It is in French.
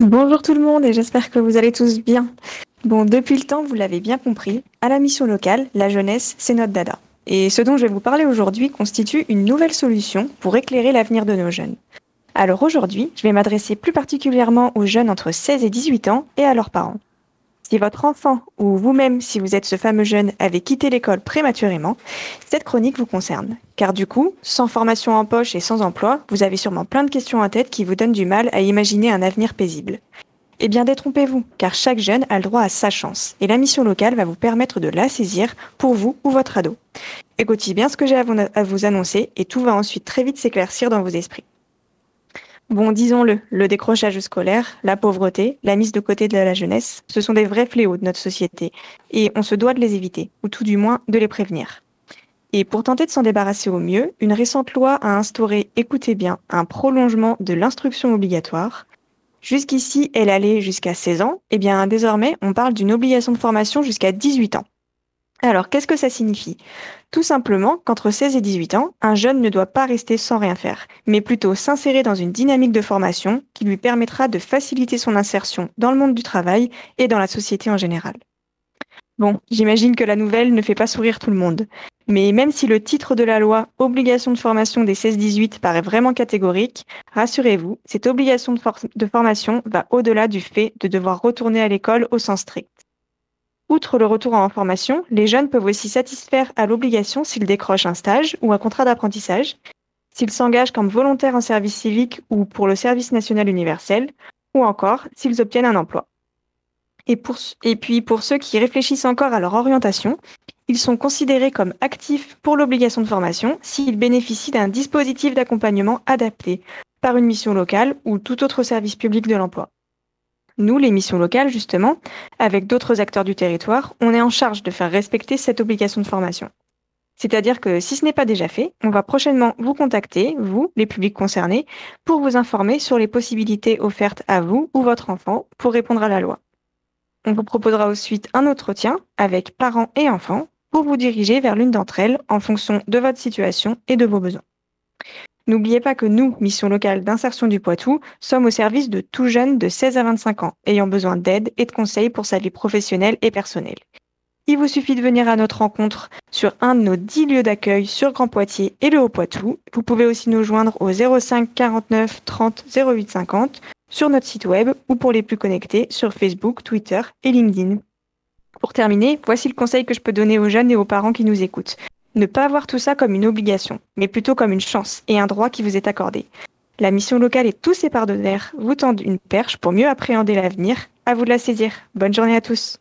Bonjour tout le monde et j'espère que vous allez tous bien. Bon, depuis le temps, vous l'avez bien compris, à la mission locale, la jeunesse, c'est notre dada. Et ce dont je vais vous parler aujourd'hui constitue une nouvelle solution pour éclairer l'avenir de nos jeunes. Alors aujourd'hui, je vais m'adresser plus particulièrement aux jeunes entre 16 et 18 ans et à leurs parents. Si votre enfant ou vous-même, si vous êtes ce fameux jeune, avez quitté l'école prématurément, cette chronique vous concerne. Car du coup, sans formation en poche et sans emploi, vous avez sûrement plein de questions en tête qui vous donnent du mal à imaginer un avenir paisible. Eh bien, détrompez-vous, car chaque jeune a le droit à sa chance, et la mission locale va vous permettre de la saisir pour vous ou votre ado. Écoutez bien ce que j'ai à vous annoncer, et tout va ensuite très vite s'éclaircir dans vos esprits. Bon, disons-le, le décrochage scolaire, la pauvreté, la mise de côté de la jeunesse, ce sont des vrais fléaux de notre société, et on se doit de les éviter, ou tout du moins de les prévenir. Et pour tenter de s'en débarrasser au mieux, une récente loi a instauré, écoutez bien, un prolongement de l'instruction obligatoire. Jusqu'ici, elle allait jusqu'à 16 ans, et bien désormais, on parle d'une obligation de formation jusqu'à 18 ans. Alors, qu'est-ce que ça signifie? Tout simplement qu'entre 16 et 18 ans, un jeune ne doit pas rester sans rien faire, mais plutôt s'insérer dans une dynamique de formation qui lui permettra de faciliter son insertion dans le monde du travail et dans la société en général. Bon, j'imagine que la nouvelle ne fait pas sourire tout le monde. Mais même si le titre de la loi Obligation de formation des 16-18 paraît vraiment catégorique, rassurez-vous, cette obligation de, formation va au-delà du fait de devoir retourner à l'école au sens strict. Outre le retour en formation, les jeunes peuvent aussi satisfaire à l'obligation s'ils décrochent un stage ou un contrat d'apprentissage, s'ils s'engagent comme volontaires en service civique ou pour le service national universel, ou encore s'ils obtiennent un emploi. Et, puis pour ceux qui réfléchissent encore à leur orientation, ils sont considérés comme actifs pour l'obligation de formation s'ils bénéficient d'un dispositif d'accompagnement adapté par une mission locale ou tout autre service public de l'emploi. Nous, les missions locales, justement, avec d'autres acteurs du territoire, on est en charge de faire respecter cette obligation de formation. C'est-à-dire que si ce n'est pas déjà fait, on va prochainement vous contacter, vous, les publics concernés, pour vous informer sur les possibilités offertes à vous ou votre enfant pour répondre à la loi. On vous proposera ensuite un entretien avec parents et enfants pour vous diriger vers l'une d'entre elles en fonction de votre situation et de vos besoins. N'oubliez pas que nous, mission locale d'insertion du Poitou, sommes au service de tout jeunes de 16 à 25 ans, ayant besoin d'aide et de conseils pour sa vie professionnelle et personnelle. Il vous suffit de venir à notre rencontre sur un de nos 10 lieux d'accueil sur Grand Poitiers et le Haut-Poitou. Vous pouvez aussi nous joindre au 05 49 30 08 50 sur notre site web ou pour les plus connectés sur Facebook, Twitter et LinkedIn. Pour terminer, voici le conseil que je peux donner aux jeunes et aux parents qui nous écoutent. Ne pas voir tout ça comme une obligation, mais plutôt comme une chance et un droit qui vous est accordé. La mission locale et tous ses partenaires vous tendent une perche pour mieux appréhender l'avenir. À vous de la saisir. Bonne journée à tous.